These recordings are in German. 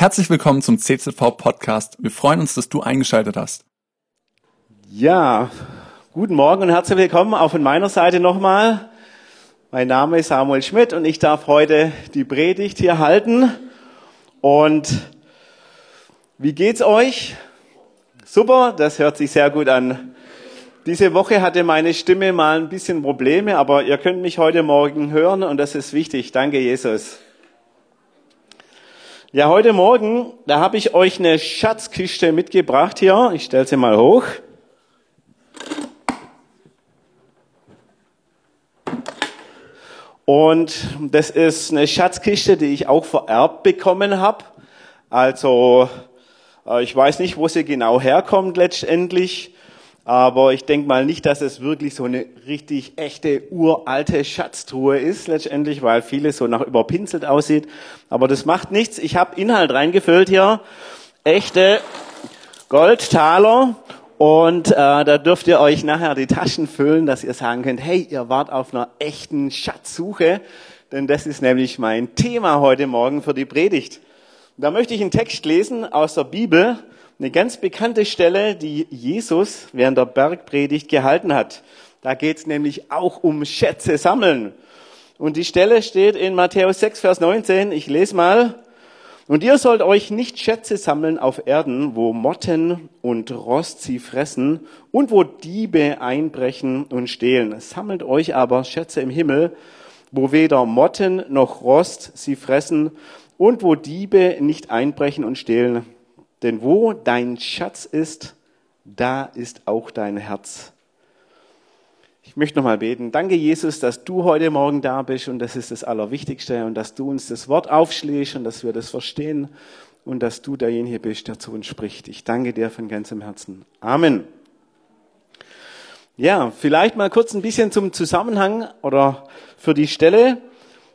Herzlich willkommen zum CZV Podcast. Wir freuen uns, dass du eingeschaltet hast. Ja, guten Morgen und herzlich willkommen auch von meiner Seite nochmal. Mein Name ist Samuel Schmidt und ich darf heute die Predigt hier halten. Und wie geht's euch? Super, das hört sich sehr gut an. Diese Woche hatte meine Stimme mal ein bisschen Probleme, aber ihr könnt mich heute Morgen hören und das ist wichtig. Danke, Jesus. Ja, heute Morgen, da habe ich euch eine Schatzkiste mitgebracht hier. Ich stelle sie mal hoch. Und das ist eine Schatzkiste, die ich auch vererbt bekommen habe. Also äh, ich weiß nicht, wo sie genau herkommt letztendlich. Aber ich denke mal nicht, dass es wirklich so eine richtig echte uralte Schatztruhe ist letztendlich, weil vieles so nach überpinselt aussieht. Aber das macht nichts. Ich habe Inhalt reingefüllt hier. Echte Goldtaler. Und äh, da dürft ihr euch nachher die Taschen füllen, dass ihr sagen könnt, hey, ihr wart auf einer echten Schatzsuche. Denn das ist nämlich mein Thema heute Morgen für die Predigt. Da möchte ich einen Text lesen aus der Bibel eine ganz bekannte Stelle, die Jesus während der Bergpredigt gehalten hat. Da geht es nämlich auch um Schätze sammeln. Und die Stelle steht in Matthäus 6, Vers 19. Ich lese mal. Und ihr sollt euch nicht Schätze sammeln auf Erden, wo Motten und Rost sie fressen und wo Diebe einbrechen und stehlen. Sammelt euch aber Schätze im Himmel, wo weder Motten noch Rost sie fressen und wo Diebe nicht einbrechen und stehlen. Denn wo dein Schatz ist, da ist auch dein Herz. Ich möchte nochmal beten. Danke, Jesus, dass du heute Morgen da bist und das ist das Allerwichtigste und dass du uns das Wort aufschlägst und dass wir das verstehen und dass du derjenige bist, der zu uns spricht. Ich danke dir von ganzem Herzen. Amen. Ja, vielleicht mal kurz ein bisschen zum Zusammenhang oder für die Stelle.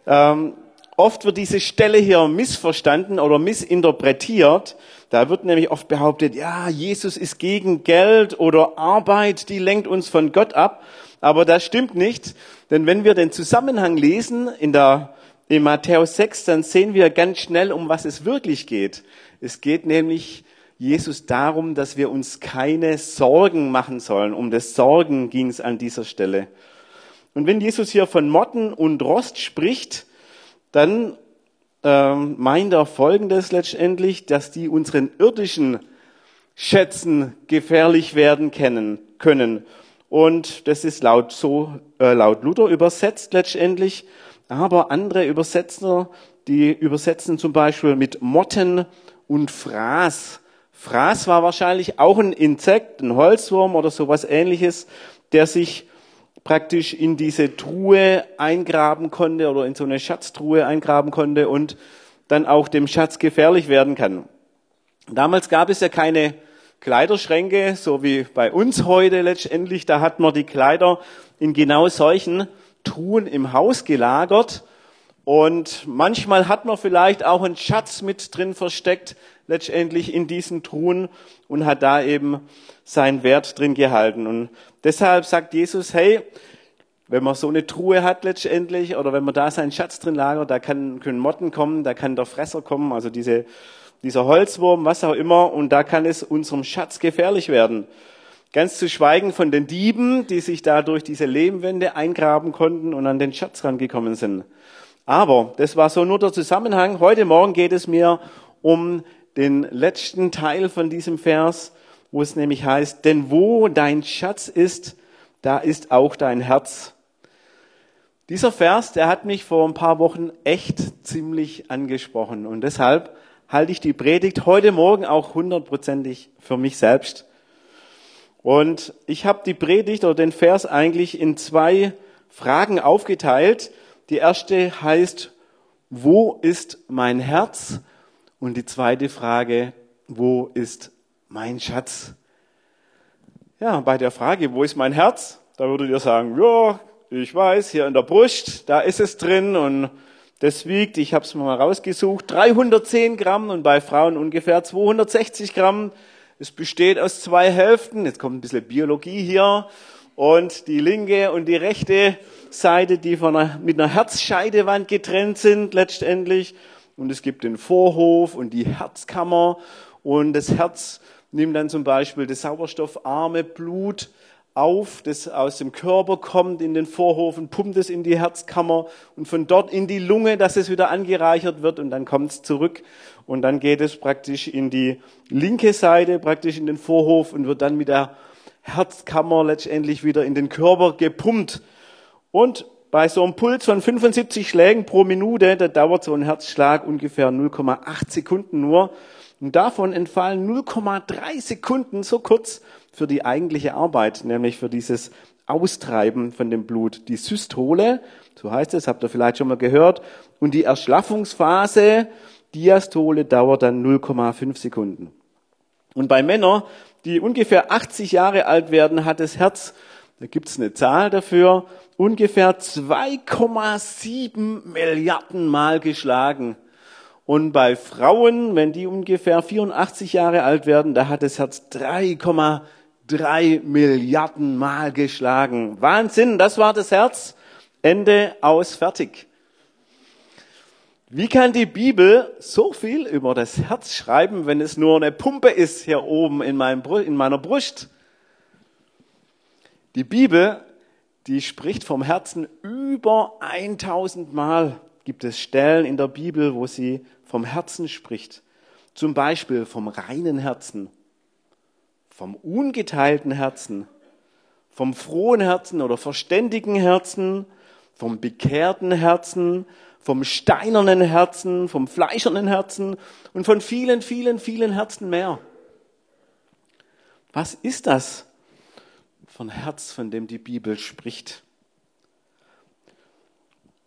Ähm, oft wird diese Stelle hier missverstanden oder missinterpretiert. Da wird nämlich oft behauptet, ja, Jesus ist gegen Geld oder Arbeit, die lenkt uns von Gott ab. Aber das stimmt nicht, denn wenn wir den Zusammenhang lesen in der in Matthäus 6, dann sehen wir ganz schnell, um was es wirklich geht. Es geht nämlich Jesus darum, dass wir uns keine Sorgen machen sollen. Um das Sorgen ging es an dieser Stelle. Und wenn Jesus hier von Motten und Rost spricht, dann ähm, meint er Folgendes letztendlich, dass die unseren irdischen Schätzen gefährlich werden kennen, können. Und das ist laut so äh, laut Luther übersetzt letztendlich. Aber andere Übersetzer, die übersetzen zum Beispiel mit Motten und Fraß. Fraß war wahrscheinlich auch ein Insekt, ein Holzwurm oder sowas ähnliches, der sich praktisch in diese Truhe eingraben konnte oder in so eine Schatztruhe eingraben konnte und dann auch dem Schatz gefährlich werden kann. Damals gab es ja keine Kleiderschränke, so wie bei uns heute letztendlich. Da hat man die Kleider in genau solchen Truhen im Haus gelagert. Und manchmal hat man vielleicht auch einen Schatz mit drin versteckt, letztendlich in diesen Truhen und hat da eben seinen Wert drin gehalten. Und deshalb sagt Jesus, hey, wenn man so eine Truhe hat letztendlich oder wenn man da seinen Schatz drin lagert, da kann, können Motten kommen, da kann der Fresser kommen, also diese, dieser Holzwurm, was auch immer, und da kann es unserem Schatz gefährlich werden. Ganz zu schweigen von den Dieben, die sich da durch diese Lehmwände eingraben konnten und an den Schatz rangekommen sind. Aber das war so nur der Zusammenhang. Heute Morgen geht es mir um den letzten Teil von diesem Vers, wo es nämlich heißt, denn wo dein Schatz ist, da ist auch dein Herz. Dieser Vers, der hat mich vor ein paar Wochen echt ziemlich angesprochen und deshalb halte ich die Predigt heute Morgen auch hundertprozentig für mich selbst. Und ich habe die Predigt oder den Vers eigentlich in zwei Fragen aufgeteilt. Die erste heißt, wo ist mein Herz? Und die zweite Frage, wo ist mein Schatz? Ja, bei der Frage, wo ist mein Herz? Da würdet ihr sagen, ja, ich weiß, hier in der Brust, da ist es drin und das wiegt, ich habe es mal rausgesucht, 310 Gramm und bei Frauen ungefähr 260 Gramm. Es besteht aus zwei Hälften. Jetzt kommt ein bisschen Biologie hier. Und die linke und die rechte Seite, die von einer, mit einer Herzscheidewand getrennt sind letztendlich. und es gibt den Vorhof und die Herzkammer und das Herz nimmt dann zum Beispiel das sauerstoffarme Blut auf, das aus dem Körper kommt in den Vorhof und pumpt es in die Herzkammer und von dort in die Lunge, dass es wieder angereichert wird und dann kommt es zurück und dann geht es praktisch in die linke Seite, praktisch in den Vorhof und wird dann mit der Herzkammer letztendlich wieder in den Körper gepumpt. Und bei so einem Puls von 75 Schlägen pro Minute, da dauert so ein Herzschlag ungefähr 0,8 Sekunden nur. Und davon entfallen 0,3 Sekunden so kurz für die eigentliche Arbeit, nämlich für dieses Austreiben von dem Blut. Die Systole, so heißt es, habt ihr vielleicht schon mal gehört, und die Erschlaffungsphase, Diastole, dauert dann 0,5 Sekunden. Und bei Männern, die ungefähr 80 Jahre alt werden, hat das Herz, da gibt's eine Zahl dafür, ungefähr 2,7 Milliarden Mal geschlagen. Und bei Frauen, wenn die ungefähr 84 Jahre alt werden, da hat das Herz 3,3 Milliarden Mal geschlagen. Wahnsinn, das war das Herz. Ende aus, fertig. Wie kann die Bibel so viel über das Herz schreiben, wenn es nur eine Pumpe ist hier oben in, meiner Brust? Die Bibel, die spricht vom Herzen über 1000 Mal. Gibt es Stellen in der Bibel, wo sie vom Herzen spricht. Zum Beispiel vom reinen Herzen, vom ungeteilten Herzen, vom frohen Herzen oder verständigen Herzen, vom bekehrten Herzen, vom steinernen Herzen, vom fleischernen Herzen und von vielen, vielen, vielen Herzen mehr. Was ist das von Herz, von dem die Bibel spricht?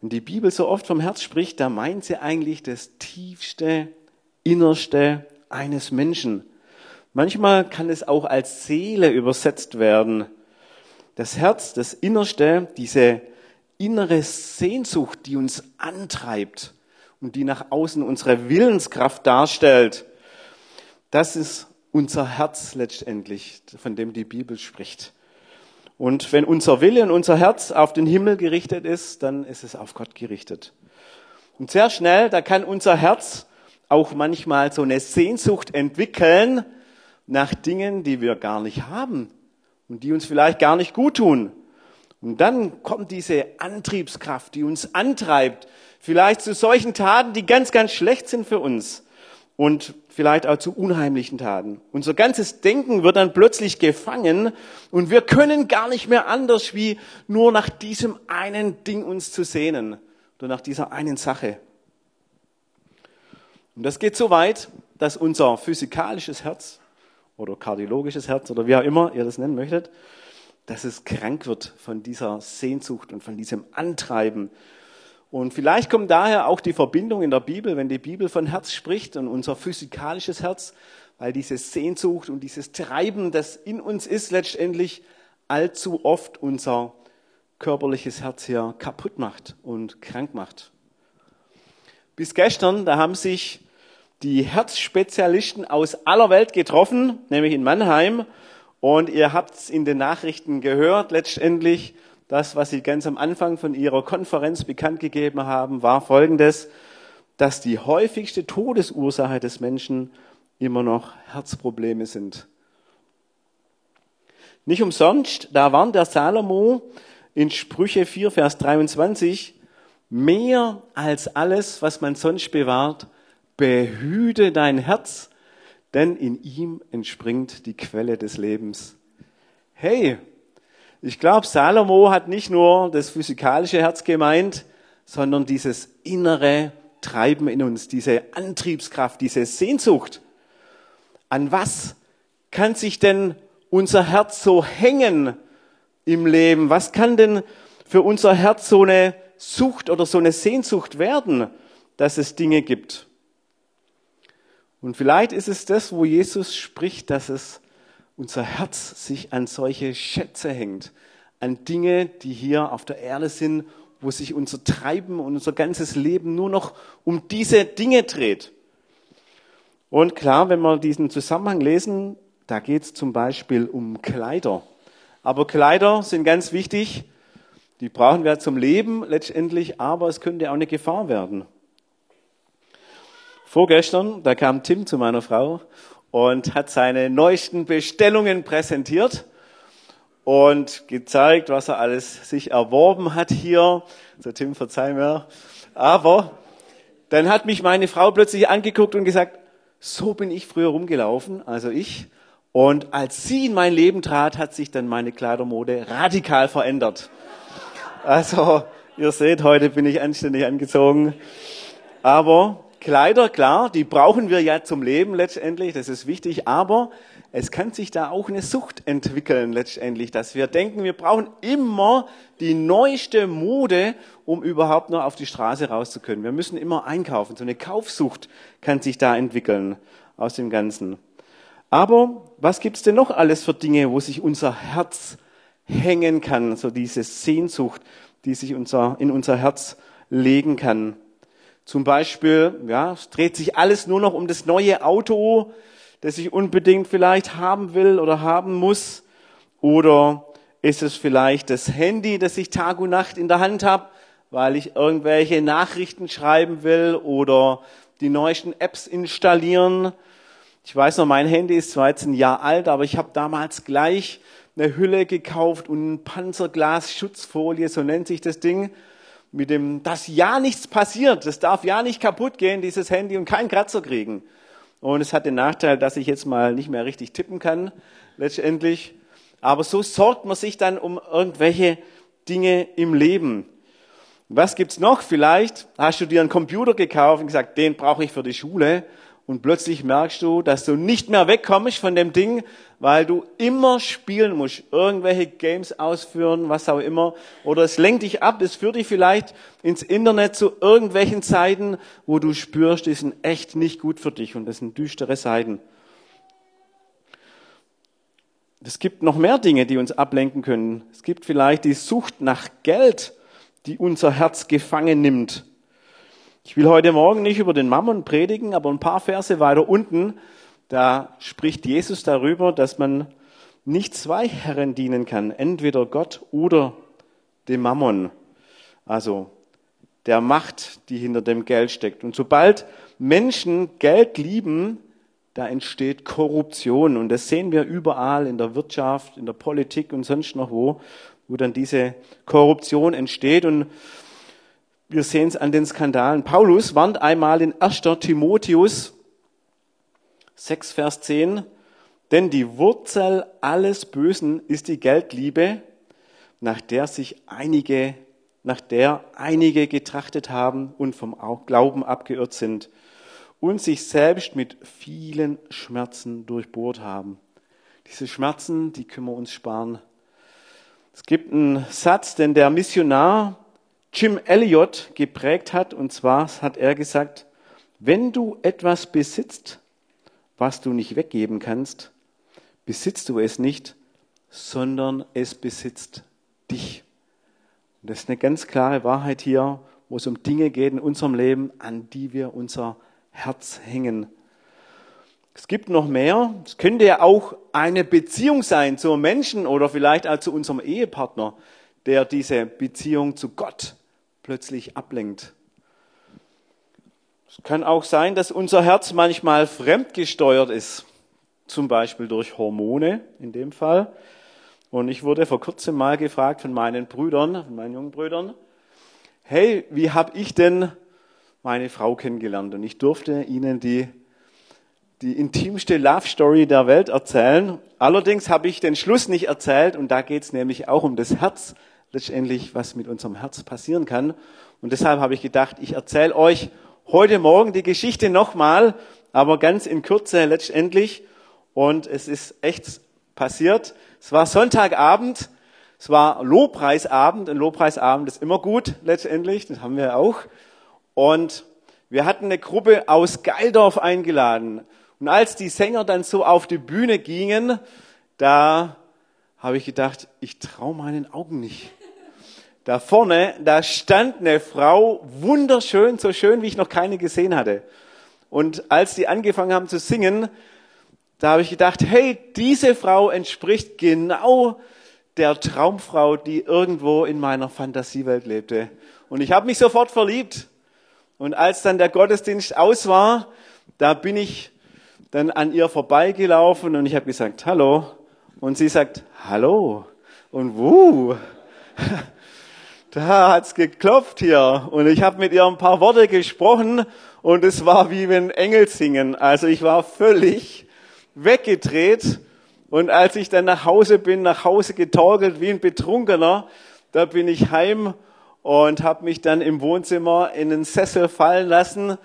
Wenn die Bibel so oft vom Herz spricht, da meint sie eigentlich das tiefste, innerste eines Menschen. Manchmal kann es auch als Seele übersetzt werden. Das Herz, das Innerste, diese innere Sehnsucht, die uns antreibt und die nach außen unsere Willenskraft darstellt, das ist unser Herz letztendlich, von dem die Bibel spricht. Und wenn unser Wille und unser Herz auf den Himmel gerichtet ist, dann ist es auf Gott gerichtet. Und sehr schnell, da kann unser Herz auch manchmal so eine Sehnsucht entwickeln nach Dingen, die wir gar nicht haben und die uns vielleicht gar nicht gut tun. Und dann kommt diese Antriebskraft, die uns antreibt, vielleicht zu solchen Taten, die ganz, ganz schlecht sind für uns und vielleicht auch zu unheimlichen Taten. Unser ganzes Denken wird dann plötzlich gefangen und wir können gar nicht mehr anders, wie nur nach diesem einen Ding uns zu sehnen oder nach dieser einen Sache. Und das geht so weit, dass unser physikalisches Herz oder kardiologisches Herz oder wie auch immer ihr das nennen möchtet, dass es krank wird von dieser Sehnsucht und von diesem Antreiben. Und vielleicht kommt daher auch die Verbindung in der Bibel, wenn die Bibel von Herz spricht und unser physikalisches Herz, weil diese Sehnsucht und dieses Treiben, das in uns ist, letztendlich allzu oft unser körperliches Herz hier kaputt macht und krank macht. Bis gestern, da haben sich die Herzspezialisten aus aller Welt getroffen, nämlich in Mannheim, und ihr habt es in den Nachrichten gehört, letztendlich, das, was sie ganz am Anfang von ihrer Konferenz bekannt gegeben haben, war folgendes, dass die häufigste Todesursache des Menschen immer noch Herzprobleme sind. Nicht umsonst, da warnt der Salomo in Sprüche 4, Vers 23, mehr als alles, was man sonst bewahrt, behüte dein Herz, denn in ihm entspringt die Quelle des Lebens. Hey, ich glaube, Salomo hat nicht nur das physikalische Herz gemeint, sondern dieses innere Treiben in uns, diese Antriebskraft, diese Sehnsucht. An was kann sich denn unser Herz so hängen im Leben? Was kann denn für unser Herz so eine Sucht oder so eine Sehnsucht werden, dass es Dinge gibt? Und vielleicht ist es das, wo Jesus spricht, dass es unser Herz sich an solche Schätze hängt, an Dinge, die hier auf der Erde sind, wo sich unser Treiben und unser ganzes Leben nur noch um diese Dinge dreht. Und klar, wenn wir diesen Zusammenhang lesen, da geht es zum Beispiel um Kleider. Aber Kleider sind ganz wichtig. Die brauchen wir zum Leben letztendlich, aber es könnte auch eine Gefahr werden. Vorgestern, da kam Tim zu meiner Frau und hat seine neuesten Bestellungen präsentiert und gezeigt, was er alles sich erworben hat hier. So Tim, verzeih mir. Aber dann hat mich meine Frau plötzlich angeguckt und gesagt, so bin ich früher rumgelaufen, also ich. Und als sie in mein Leben trat, hat sich dann meine Kleidermode radikal verändert. Also, ihr seht, heute bin ich anständig angezogen. Aber Kleider, klar, die brauchen wir ja zum Leben letztendlich, das ist wichtig, aber es kann sich da auch eine Sucht entwickeln letztendlich, dass wir denken, wir brauchen immer die neueste Mode, um überhaupt noch auf die Straße rauszukönnen. Wir müssen immer einkaufen. So eine Kaufsucht kann sich da entwickeln aus dem Ganzen. Aber was gibt's denn noch alles für Dinge, wo sich unser Herz hängen kann, so diese Sehnsucht, die sich unser, in unser Herz legen kann? Zum Beispiel, ja, es dreht sich alles nur noch um das neue Auto, das ich unbedingt vielleicht haben will oder haben muss. Oder ist es vielleicht das Handy, das ich Tag und Nacht in der Hand habe, weil ich irgendwelche Nachrichten schreiben will oder die neuesten Apps installieren. Ich weiß noch, mein Handy ist zwar jetzt ein Jahr alt, aber ich habe damals gleich eine Hülle gekauft und ein Panzerglas-Schutzfolie, so nennt sich das Ding mit dem, dass ja nichts passiert, das darf ja nicht kaputt gehen, dieses Handy und keinen Kratzer kriegen. Und es hat den Nachteil, dass ich jetzt mal nicht mehr richtig tippen kann, letztendlich. Aber so sorgt man sich dann um irgendwelche Dinge im Leben. Was gibt's noch? Vielleicht hast du dir einen Computer gekauft und gesagt, den brauche ich für die Schule und plötzlich merkst du, dass du nicht mehr wegkommst von dem Ding, weil du immer spielen musst, irgendwelche Games ausführen, was auch immer, oder es lenkt dich ab, es führt dich vielleicht ins Internet zu irgendwelchen Seiten, wo du spürst, die sind echt nicht gut für dich und das sind düstere Seiten. Es gibt noch mehr Dinge, die uns ablenken können. Es gibt vielleicht die Sucht nach Geld, die unser Herz gefangen nimmt. Ich will heute Morgen nicht über den Mammon predigen, aber ein paar Verse weiter unten, da spricht Jesus darüber, dass man nicht zwei Herren dienen kann, entweder Gott oder dem Mammon, also der Macht, die hinter dem Geld steckt. Und sobald Menschen Geld lieben, da entsteht Korruption. Und das sehen wir überall in der Wirtschaft, in der Politik und sonst noch wo, wo dann diese Korruption entsteht. Und wir sehen es an den Skandalen. Paulus warnt einmal in 1. Timotheus 6, Vers 10, denn die Wurzel alles Bösen ist die Geldliebe, nach der sich einige, nach der einige getrachtet haben und vom Glauben abgeirrt sind und sich selbst mit vielen Schmerzen durchbohrt haben. Diese Schmerzen, die können wir uns sparen. Es gibt einen Satz, den der Missionar Jim Elliot geprägt hat. Und zwar hat er gesagt, wenn du etwas besitzt, was du nicht weggeben kannst, besitzt du es nicht, sondern es besitzt dich. Und das ist eine ganz klare Wahrheit hier, wo es um Dinge geht in unserem Leben, an die wir unser Herz hängen. Es gibt noch mehr. Es könnte ja auch eine Beziehung sein zu Menschen oder vielleicht auch zu unserem Ehepartner, der diese Beziehung zu Gott plötzlich ablenkt. Es kann auch sein, dass unser Herz manchmal fremdgesteuert ist, zum Beispiel durch Hormone in dem Fall. Und ich wurde vor kurzem mal gefragt von meinen Brüdern, von meinen jungen Brüdern, hey, wie habe ich denn meine Frau kennengelernt? Und ich durfte ihnen die, die intimste Love Story der Welt erzählen. Allerdings habe ich den Schluss nicht erzählt und da geht es nämlich auch um das Herz, letztendlich, was mit unserem Herz passieren kann. Und deshalb habe ich gedacht, ich erzähle euch heute Morgen die Geschichte nochmal, aber ganz in Kürze letztendlich. Und es ist echt passiert. Es war Sonntagabend, es war Lobpreisabend. Ein Lobpreisabend ist immer gut letztendlich, das haben wir auch. Und wir hatten eine Gruppe aus Geildorf eingeladen. Und als die Sänger dann so auf die Bühne gingen, da habe ich gedacht, ich traue meinen Augen nicht. Da vorne, da stand eine Frau, wunderschön, so schön, wie ich noch keine gesehen hatte. Und als die angefangen haben zu singen, da habe ich gedacht, hey, diese Frau entspricht genau der Traumfrau, die irgendwo in meiner Fantasiewelt lebte. Und ich habe mich sofort verliebt. Und als dann der Gottesdienst aus war, da bin ich dann an ihr vorbeigelaufen und ich habe gesagt, hallo. Und sie sagt, hallo. Und wuh, da hat's geklopft hier. Und ich habe mit ihr ein paar Worte gesprochen und es war wie wenn Engel singen. Also ich war völlig weggedreht. Und als ich dann nach Hause bin, nach Hause getorkelt wie ein Betrunkener, da bin ich heim und habe mich dann im Wohnzimmer in den Sessel fallen lassen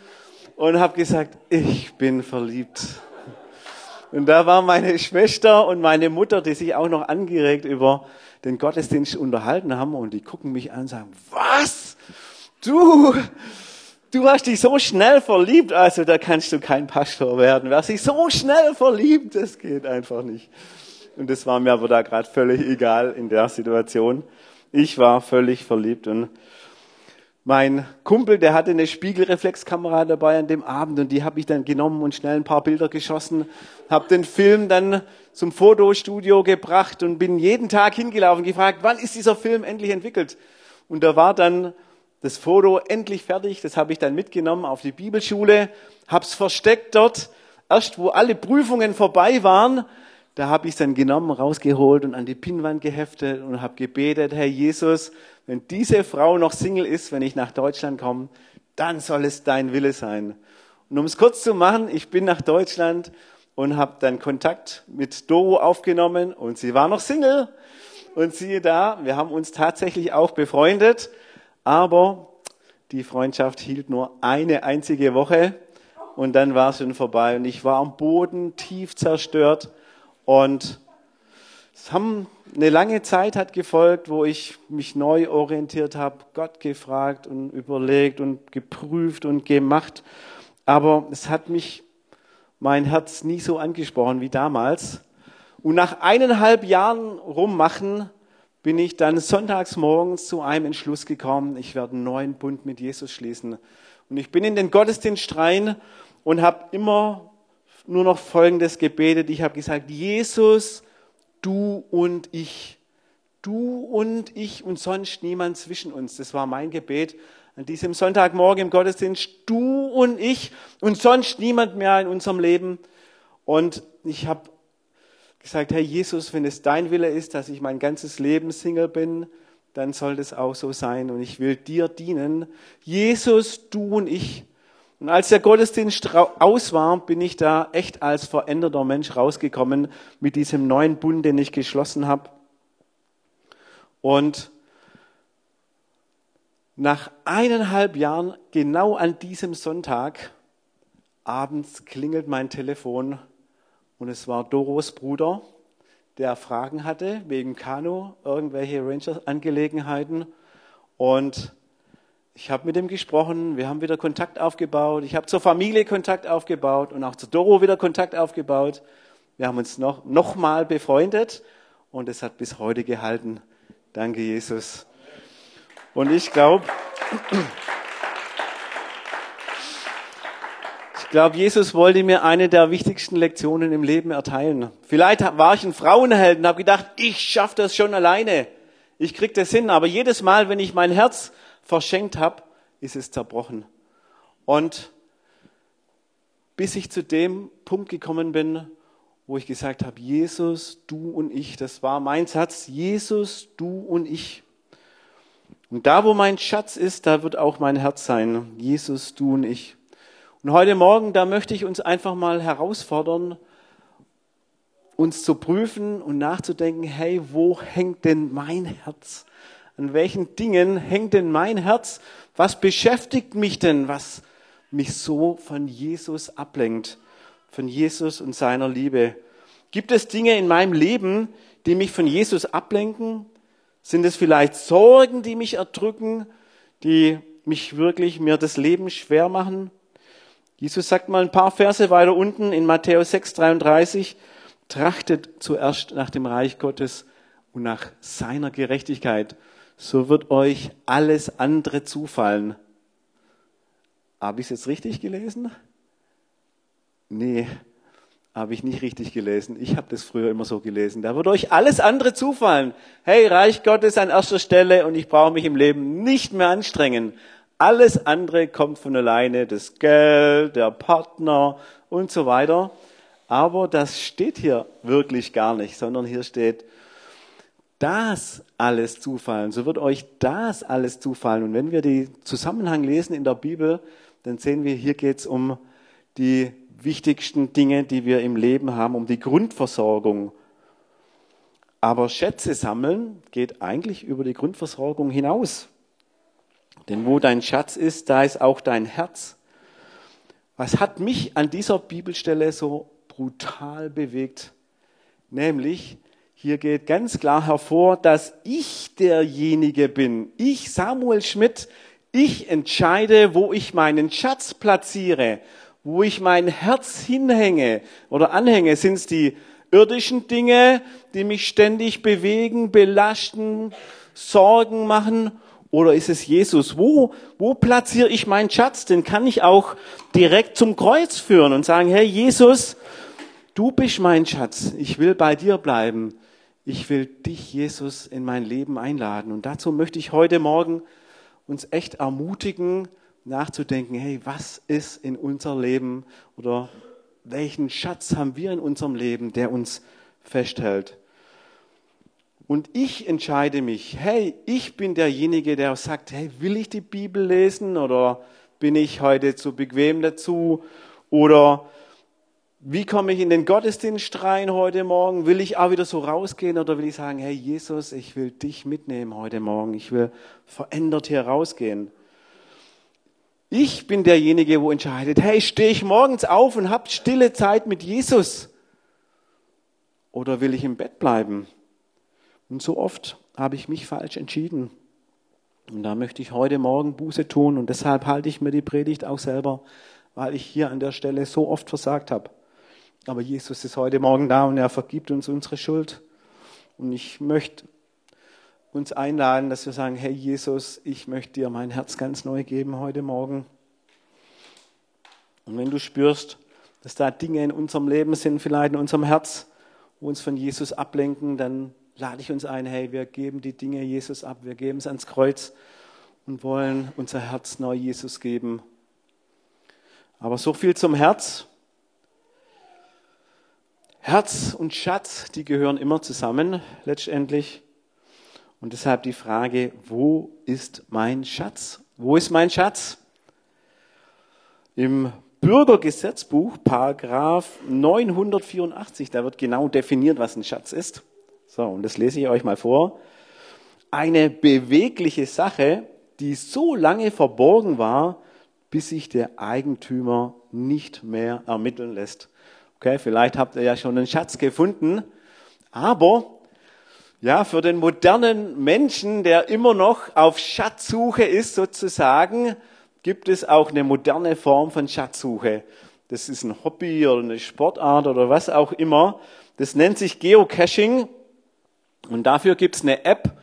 und habe gesagt, ich bin verliebt. Und da war meine Schwester und meine Mutter, die sich auch noch angeregt über den Gottesdienst unterhalten haben und die gucken mich an und sagen, was? Du, du hast dich so schnell verliebt, also da kannst du kein Pastor werden. Wer sich so schnell verliebt, das geht einfach nicht. Und das war mir aber da gerade völlig egal in der Situation. Ich war völlig verliebt und mein Kumpel, der hatte eine Spiegelreflexkamera dabei an dem Abend und die habe ich dann genommen und schnell ein paar Bilder geschossen, habe den Film dann zum Fotostudio gebracht und bin jeden Tag hingelaufen, gefragt, wann ist dieser Film endlich entwickelt? Und da war dann das Foto endlich fertig, das habe ich dann mitgenommen auf die Bibelschule, hab's versteckt dort. Erst wo alle Prüfungen vorbei waren, da habe ich es dann genommen, rausgeholt und an die Pinnwand geheftet und habe gebetet, Herr Jesus, wenn diese Frau noch Single ist, wenn ich nach Deutschland komme, dann soll es dein Wille sein. Und um es kurz zu machen, ich bin nach Deutschland und habe dann Kontakt mit Doro aufgenommen und sie war noch Single. Und siehe da, wir haben uns tatsächlich auch befreundet, aber die Freundschaft hielt nur eine einzige Woche und dann war es schon vorbei und ich war am Boden tief zerstört und es haben eine lange Zeit hat gefolgt, wo ich mich neu orientiert habe, Gott gefragt und überlegt und geprüft und gemacht. Aber es hat mich mein Herz nie so angesprochen wie damals. Und nach eineinhalb Jahren rummachen bin ich dann sonntags morgens zu einem Entschluss gekommen, ich werde einen neuen Bund mit Jesus schließen. Und ich bin in den Gottesdienst rein und habe immer nur noch Folgendes gebetet. Ich habe gesagt, Jesus, du und ich. Du und ich und sonst niemand zwischen uns. Das war mein Gebet an diesem Sonntagmorgen im Gottesdienst. Du und ich und sonst niemand mehr in unserem Leben. Und ich habe gesagt, Herr Jesus, wenn es dein Wille ist, dass ich mein ganzes Leben Single bin, dann soll das auch so sein. Und ich will dir dienen. Jesus, du und ich. Und als der Gottesdienst aus war, bin ich da echt als veränderter Mensch rausgekommen mit diesem neuen Bund, den ich geschlossen habe. Und nach eineinhalb Jahren, genau an diesem Sonntag, abends klingelt mein Telefon und es war Doros Bruder, der Fragen hatte wegen Kanu, irgendwelche Ranger-Angelegenheiten. Und ich habe mit ihm gesprochen, wir haben wieder Kontakt aufgebaut, ich habe zur Familie Kontakt aufgebaut und auch zu Doro wieder Kontakt aufgebaut. Wir haben uns noch, noch mal befreundet und es hat bis heute gehalten. Danke, Jesus. Und ich glaube, ich glaube, Jesus wollte mir eine der wichtigsten Lektionen im Leben erteilen. Vielleicht war ich ein Frauenheld und habe gedacht, ich schaffe das schon alleine. Ich krieg das hin. Aber jedes Mal, wenn ich mein Herz verschenkt habe, ist es zerbrochen. Und bis ich zu dem Punkt gekommen bin, wo ich gesagt habe, Jesus, du und ich, das war mein Satz, Jesus, du und ich. Und da, wo mein Schatz ist, da wird auch mein Herz sein, Jesus, du und ich. Und heute Morgen, da möchte ich uns einfach mal herausfordern, uns zu prüfen und nachzudenken, hey, wo hängt denn mein Herz? An welchen Dingen hängt denn mein Herz? Was beschäftigt mich denn, was mich so von Jesus ablenkt, von Jesus und seiner Liebe? Gibt es Dinge in meinem Leben, die mich von Jesus ablenken? Sind es vielleicht Sorgen, die mich erdrücken, die mich wirklich mir das Leben schwer machen? Jesus sagt mal ein paar Verse weiter unten in Matthäus 6, 33, trachtet zuerst nach dem Reich Gottes und nach seiner Gerechtigkeit so wird euch alles andere zufallen. Habe ich es jetzt richtig gelesen? Nee, habe ich nicht richtig gelesen. Ich habe das früher immer so gelesen. Da wird euch alles andere zufallen. Hey, Reich Gottes an erster Stelle und ich brauche mich im Leben nicht mehr anstrengen. Alles andere kommt von alleine, das Geld, der Partner und so weiter. Aber das steht hier wirklich gar nicht, sondern hier steht, das alles zufallen. So wird euch das alles zufallen. Und wenn wir die Zusammenhang lesen in der Bibel, dann sehen wir, hier geht es um die wichtigsten Dinge, die wir im Leben haben, um die Grundversorgung. Aber Schätze sammeln geht eigentlich über die Grundversorgung hinaus. Denn wo dein Schatz ist, da ist auch dein Herz. Was hat mich an dieser Bibelstelle so brutal bewegt? Nämlich, hier geht ganz klar hervor, dass ich derjenige bin. Ich, Samuel Schmidt, ich entscheide, wo ich meinen Schatz platziere, wo ich mein Herz hinhänge oder anhänge. Sind es die irdischen Dinge, die mich ständig bewegen, belasten, Sorgen machen? Oder ist es Jesus? Wo, wo platziere ich meinen Schatz? Den kann ich auch direkt zum Kreuz führen und sagen, Herr Jesus, du bist mein Schatz. Ich will bei dir bleiben. Ich will dich, Jesus, in mein Leben einladen. Und dazu möchte ich heute Morgen uns echt ermutigen, nachzudenken, hey, was ist in unser Leben oder welchen Schatz haben wir in unserem Leben, der uns festhält? Und ich entscheide mich, hey, ich bin derjenige, der sagt, hey, will ich die Bibel lesen oder bin ich heute zu bequem dazu? Oder wie komme ich in den Gottesdienst rein heute Morgen? Will ich auch wieder so rausgehen oder will ich sagen, hey Jesus, ich will dich mitnehmen heute Morgen. Ich will verändert hier rausgehen. Ich bin derjenige, wo entscheidet, hey, stehe ich morgens auf und habe stille Zeit mit Jesus? Oder will ich im Bett bleiben? Und so oft habe ich mich falsch entschieden. Und da möchte ich heute Morgen Buße tun und deshalb halte ich mir die Predigt auch selber, weil ich hier an der Stelle so oft versagt habe. Aber Jesus ist heute Morgen da und er vergibt uns unsere Schuld. Und ich möchte uns einladen, dass wir sagen, hey Jesus, ich möchte dir mein Herz ganz neu geben heute Morgen. Und wenn du spürst, dass da Dinge in unserem Leben sind, vielleicht in unserem Herz, wo uns von Jesus ablenken, dann lade ich uns ein, hey, wir geben die Dinge Jesus ab, wir geben es ans Kreuz und wollen unser Herz neu Jesus geben. Aber so viel zum Herz. Herz und Schatz, die gehören immer zusammen letztendlich. Und deshalb die Frage, wo ist mein Schatz? Wo ist mein Schatz? Im Bürgergesetzbuch, Paragraph 984, da wird genau definiert, was ein Schatz ist. So, und das lese ich euch mal vor. Eine bewegliche Sache, die so lange verborgen war, bis sich der Eigentümer nicht mehr ermitteln lässt. Okay, vielleicht habt ihr ja schon einen Schatz gefunden, aber ja, für den modernen Menschen, der immer noch auf Schatzsuche ist sozusagen, gibt es auch eine moderne Form von Schatzsuche. Das ist ein Hobby oder eine Sportart oder was auch immer. Das nennt sich Geocaching und dafür gibt es eine App,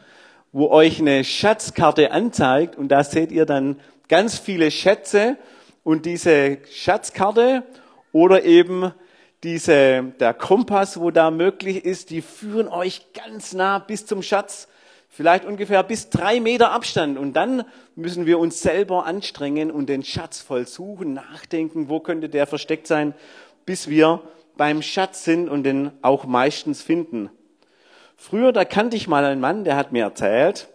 wo euch eine Schatzkarte anzeigt und da seht ihr dann ganz viele Schätze und diese Schatzkarte oder eben diese, der Kompass, wo da möglich ist, die führen euch ganz nah bis zum Schatz, vielleicht ungefähr bis drei Meter Abstand. Und dann müssen wir uns selber anstrengen und den Schatz voll suchen, nachdenken, wo könnte der versteckt sein, bis wir beim Schatz sind und den auch meistens finden. Früher, da kannte ich mal einen Mann, der hat mir erzählt,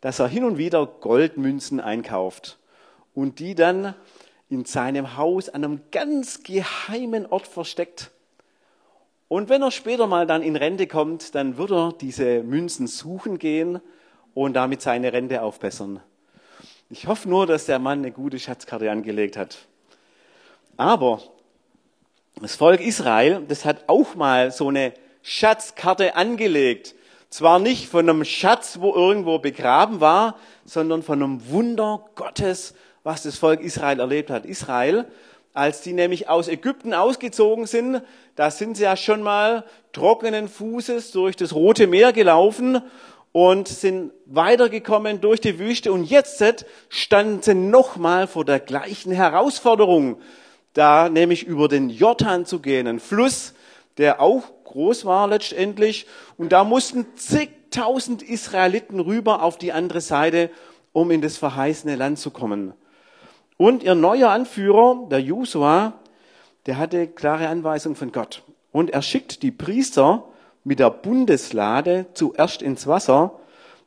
dass er hin und wieder Goldmünzen einkauft und die dann in seinem Haus an einem ganz geheimen Ort versteckt. Und wenn er später mal dann in Rente kommt, dann wird er diese Münzen suchen gehen und damit seine Rente aufbessern. Ich hoffe nur, dass der Mann eine gute Schatzkarte angelegt hat. Aber das Volk Israel, das hat auch mal so eine Schatzkarte angelegt. Zwar nicht von einem Schatz, wo irgendwo begraben war, sondern von einem Wunder Gottes, was das Volk Israel erlebt hat. Israel, als die nämlich aus Ägypten ausgezogen sind, da sind sie ja schon mal trockenen Fußes durch das Rote Meer gelaufen und sind weitergekommen durch die Wüste und jetzt standen sie nochmal vor der gleichen Herausforderung, da nämlich über den Jordan zu gehen, ein Fluss, der auch groß war letztendlich und da mussten zigtausend Israeliten rüber auf die andere Seite um in das verheißene Land zu kommen. Und ihr neuer Anführer, der Josua, der hatte klare Anweisungen von Gott. Und er schickt die Priester mit der Bundeslade zuerst ins Wasser.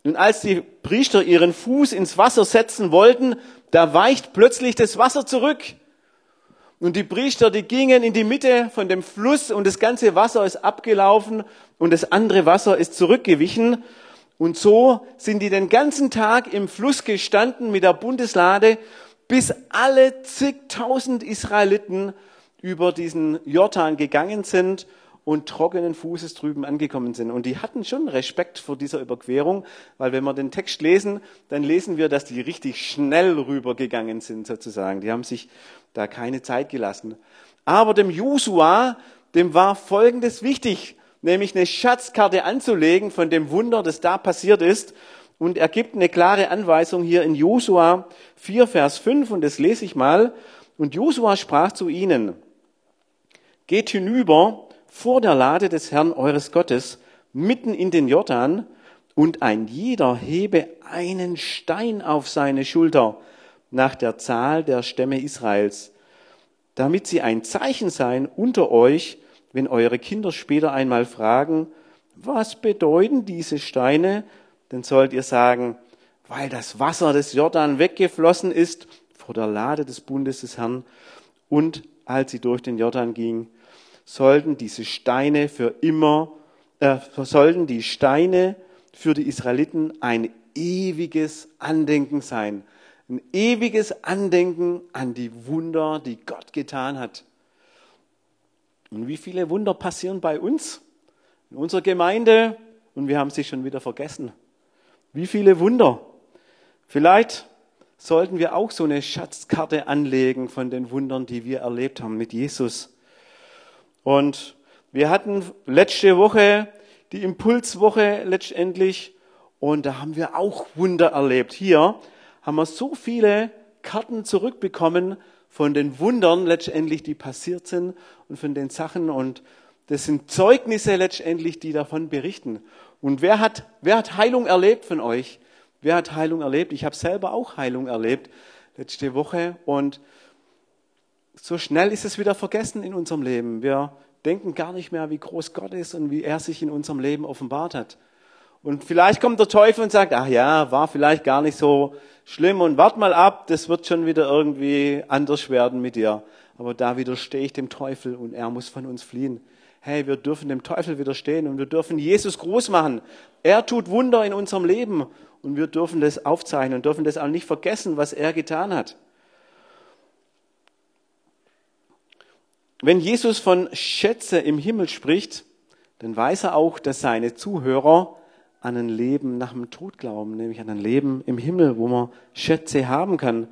Und als die Priester ihren Fuß ins Wasser setzen wollten, da weicht plötzlich das Wasser zurück. Und die Priester, die gingen in die Mitte von dem Fluss und das ganze Wasser ist abgelaufen und das andere Wasser ist zurückgewichen. Und so sind die den ganzen Tag im Fluss gestanden mit der Bundeslade, bis alle zigtausend Israeliten über diesen Jordan gegangen sind und trockenen Fußes drüben angekommen sind. Und die hatten schon Respekt vor dieser Überquerung, weil wenn wir den Text lesen, dann lesen wir, dass die richtig schnell rübergegangen sind sozusagen. Die haben sich da keine Zeit gelassen. Aber dem Josua, dem war Folgendes wichtig, nämlich eine Schatzkarte anzulegen von dem Wunder, das da passiert ist. Und er gibt eine klare Anweisung hier in Josua 4, Vers 5, und das lese ich mal. Und Josua sprach zu ihnen, geht hinüber vor der Lade des Herrn eures Gottes mitten in den Jordan und ein jeder hebe einen Stein auf seine Schulter nach der Zahl der Stämme Israels, damit sie ein Zeichen seien unter euch, wenn eure Kinder später einmal fragen, was bedeuten diese Steine, dann sollt ihr sagen, weil das Wasser des Jordan weggeflossen ist vor der Lade des Bundes des Herrn und als sie durch den Jordan ging, sollten diese Steine für immer, äh, sollten die Steine für die Israeliten ein ewiges Andenken sein. Ein ewiges Andenken an die Wunder, die Gott getan hat. Und wie viele Wunder passieren bei uns, in unserer Gemeinde, und wir haben sie schon wieder vergessen. Wie viele Wunder. Vielleicht sollten wir auch so eine Schatzkarte anlegen von den Wundern, die wir erlebt haben mit Jesus. Und wir hatten letzte Woche die Impulswoche letztendlich und da haben wir auch Wunder erlebt. Hier haben wir so viele Karten zurückbekommen von den Wundern letztendlich, die passiert sind und von den Sachen und das sind Zeugnisse letztendlich, die davon berichten. Und wer hat, wer hat Heilung erlebt von euch? Wer hat Heilung erlebt? Ich habe selber auch Heilung erlebt letzte Woche und so schnell ist es wieder vergessen in unserem Leben. Wir denken gar nicht mehr, wie groß Gott ist und wie er sich in unserem Leben offenbart hat. Und vielleicht kommt der Teufel und sagt, ach ja, war vielleicht gar nicht so schlimm und wart mal ab, das wird schon wieder irgendwie anders werden mit dir. Aber da widerstehe ich dem Teufel und er muss von uns fliehen. Hey, wir dürfen dem Teufel widerstehen und wir dürfen Jesus groß machen. Er tut Wunder in unserem Leben und wir dürfen das aufzeichnen und dürfen das auch nicht vergessen, was er getan hat. Wenn Jesus von Schätze im Himmel spricht, dann weiß er auch, dass seine Zuhörer an ein Leben nach dem Tod glauben, nämlich an ein Leben im Himmel, wo man Schätze haben kann.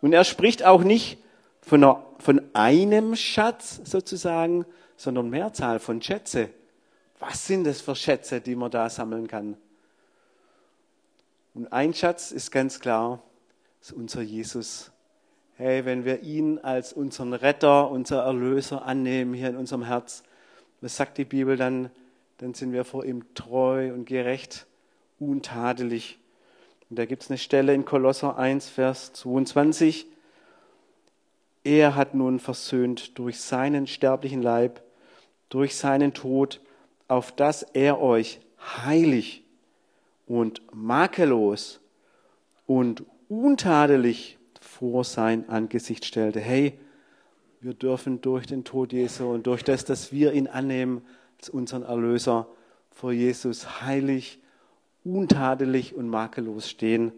Und er spricht auch nicht von, einer, von einem Schatz sozusagen, sondern Mehrzahl von Schätze. Was sind das für Schätze, die man da sammeln kann? Und ein Schatz ist ganz klar, ist unser Jesus hey, wenn wir ihn als unseren Retter, unser Erlöser annehmen hier in unserem Herz, was sagt die Bibel dann? Dann sind wir vor ihm treu und gerecht, untadelig. Und da gibt es eine Stelle in Kolosser 1, Vers 22. Er hat nun versöhnt durch seinen sterblichen Leib, durch seinen Tod, auf dass er euch heilig und makellos und untadelig vor sein Angesicht stellte. Hey, wir dürfen durch den Tod Jesu und durch das, dass wir ihn annehmen als unseren Erlöser vor Jesus heilig, untadelig und makellos stehen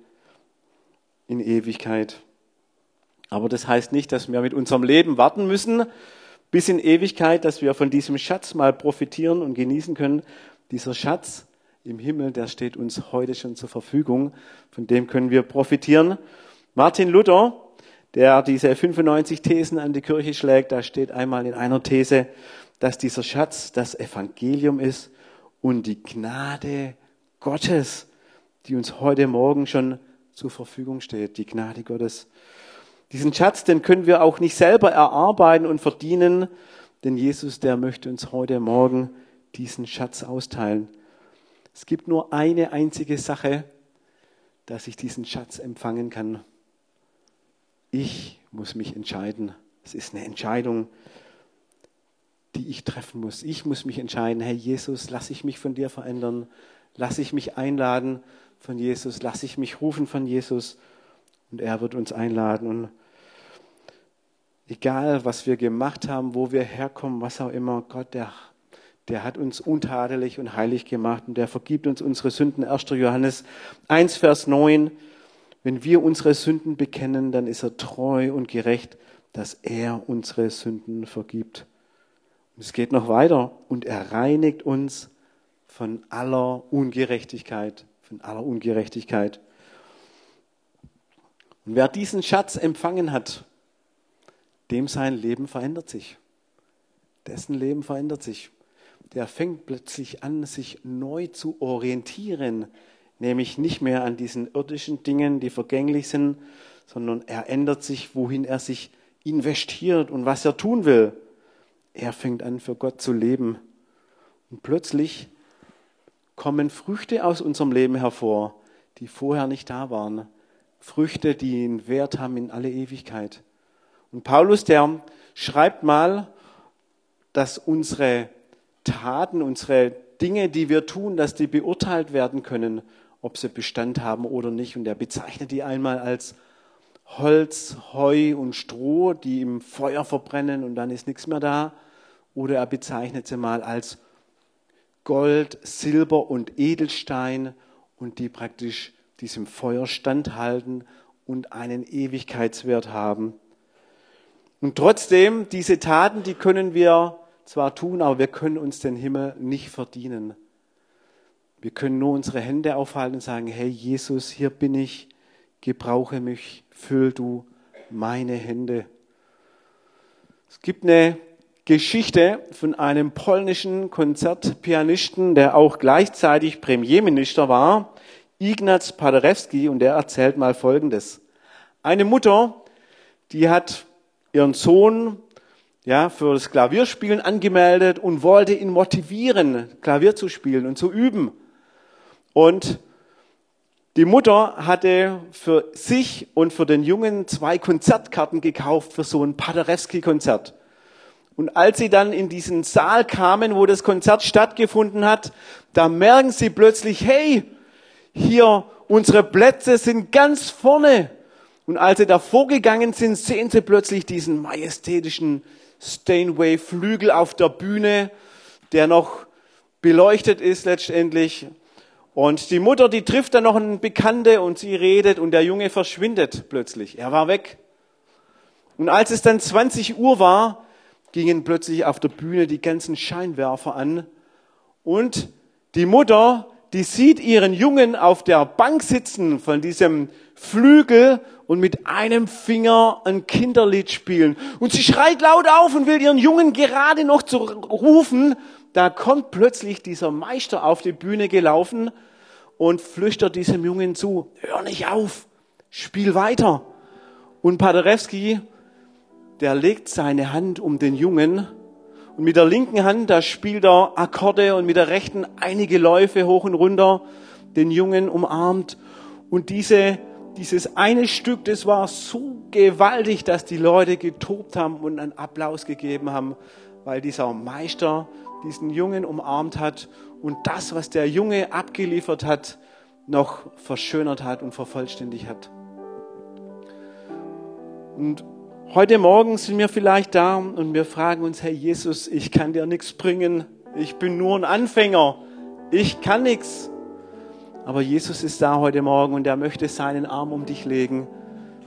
in Ewigkeit. Aber das heißt nicht, dass wir mit unserem Leben warten müssen bis in Ewigkeit, dass wir von diesem Schatz mal profitieren und genießen können. Dieser Schatz im Himmel, der steht uns heute schon zur Verfügung. Von dem können wir profitieren. Martin Luther, der diese 95 Thesen an die Kirche schlägt, da steht einmal in einer These, dass dieser Schatz das Evangelium ist und die Gnade Gottes, die uns heute Morgen schon zur Verfügung steht, die Gnade Gottes. Diesen Schatz, den können wir auch nicht selber erarbeiten und verdienen, denn Jesus, der möchte uns heute Morgen diesen Schatz austeilen. Es gibt nur eine einzige Sache, dass ich diesen Schatz empfangen kann. Ich muss mich entscheiden. Es ist eine Entscheidung, die ich treffen muss. Ich muss mich entscheiden, Herr Jesus, lass ich mich von dir verändern, lass ich mich einladen von Jesus, lass ich mich rufen von Jesus und er wird uns einladen. Und egal, was wir gemacht haben, wo wir herkommen, was auch immer, Gott, der, der hat uns untadelig und heilig gemacht und der vergibt uns unsere Sünden. 1. Johannes 1, Vers 9. Wenn wir unsere Sünden bekennen, dann ist er treu und gerecht, dass er unsere Sünden vergibt. Und es geht noch weiter. Und er reinigt uns von aller Ungerechtigkeit, von aller Ungerechtigkeit. Und wer diesen Schatz empfangen hat, dem sein Leben verändert sich. Dessen Leben verändert sich. Der fängt plötzlich an, sich neu zu orientieren, nämlich nicht mehr an diesen irdischen Dingen, die vergänglich sind, sondern er ändert sich, wohin er sich investiert und was er tun will. Er fängt an, für Gott zu leben. Und plötzlich kommen Früchte aus unserem Leben hervor, die vorher nicht da waren. Früchte, die einen Wert haben in alle Ewigkeit. Und Paulus, der schreibt mal, dass unsere Taten, unsere Dinge, die wir tun, dass die beurteilt werden können, ob sie Bestand haben oder nicht. Und er bezeichnet die einmal als Holz, Heu und Stroh, die im Feuer verbrennen und dann ist nichts mehr da. Oder er bezeichnet sie mal als Gold, Silber und Edelstein und die praktisch diesem Feuer standhalten und einen Ewigkeitswert haben. Und trotzdem, diese Taten, die können wir zwar tun, aber wir können uns den Himmel nicht verdienen. Wir können nur unsere Hände aufhalten und sagen, hey Jesus, hier bin ich, gebrauche mich, füll du meine Hände. Es gibt eine Geschichte von einem polnischen Konzertpianisten, der auch gleichzeitig Premierminister war, Ignaz Paderewski, und der erzählt mal Folgendes. Eine Mutter, die hat ihren Sohn ja, für das Klavierspielen angemeldet und wollte ihn motivieren, Klavier zu spielen und zu üben. Und die Mutter hatte für sich und für den Jungen zwei Konzertkarten gekauft für so ein Paderewski-Konzert. Und als sie dann in diesen Saal kamen, wo das Konzert stattgefunden hat, da merken sie plötzlich, hey, hier, unsere Plätze sind ganz vorne. Und als sie davor gegangen sind, sehen sie plötzlich diesen majestätischen Steinway-Flügel auf der Bühne, der noch beleuchtet ist letztendlich. Und die Mutter, die trifft dann noch einen Bekannte und sie redet und der Junge verschwindet plötzlich. Er war weg. Und als es dann 20 Uhr war, gingen plötzlich auf der Bühne die ganzen Scheinwerfer an und die Mutter, die sieht ihren Jungen auf der Bank sitzen von diesem Flügel und mit einem Finger ein Kinderlied spielen. Und sie schreit laut auf und will ihren Jungen gerade noch zu rufen. Da kommt plötzlich dieser Meister auf die Bühne gelaufen und flüstert diesem Jungen zu, hör nicht auf, spiel weiter. Und Paderewski der legt seine Hand um den Jungen und mit der linken Hand, da spielt er Akkorde und mit der rechten einige Läufe hoch und runter, den Jungen umarmt. Und diese, dieses eine Stück, das war so gewaltig, dass die Leute getobt haben und einen Applaus gegeben haben, weil dieser Meister diesen Jungen umarmt hat und das, was der Junge abgeliefert hat, noch verschönert hat und vervollständigt hat. Und Heute Morgen sind wir vielleicht da und wir fragen uns, Herr Jesus, ich kann dir nichts bringen. Ich bin nur ein Anfänger. Ich kann nichts. Aber Jesus ist da heute Morgen und er möchte seinen Arm um dich legen,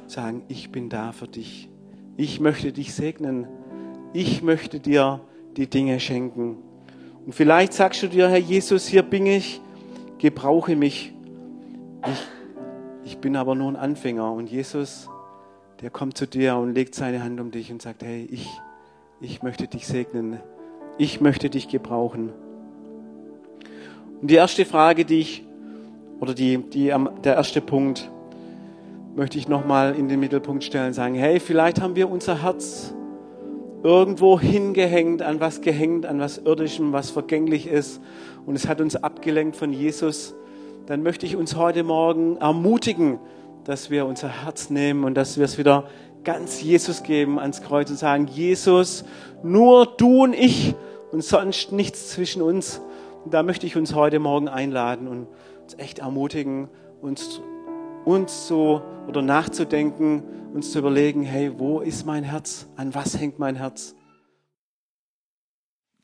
sagen, ich bin da für dich. Ich möchte dich segnen. Ich möchte dir die Dinge schenken. Und vielleicht sagst du dir, Herr Jesus, hier bin ich, gebrauche mich. Ich, ich bin aber nur ein Anfänger und Jesus der kommt zu dir und legt seine Hand um dich und sagt, hey, ich, ich möchte dich segnen. Ich möchte dich gebrauchen. Und die erste Frage, die ich, oder die, die, der erste Punkt, möchte ich nochmal in den Mittelpunkt stellen, sagen, hey, vielleicht haben wir unser Herz irgendwo hingehängt, an was gehängt, an was irdischem, was vergänglich ist. Und es hat uns abgelenkt von Jesus, dann möchte ich uns heute Morgen ermutigen, dass wir unser Herz nehmen und dass wir es wieder ganz Jesus geben ans Kreuz und sagen, Jesus, nur du und ich und sonst nichts zwischen uns. Und da möchte ich uns heute Morgen einladen und uns echt ermutigen, uns, uns so oder nachzudenken, uns zu überlegen, hey, wo ist mein Herz? An was hängt mein Herz?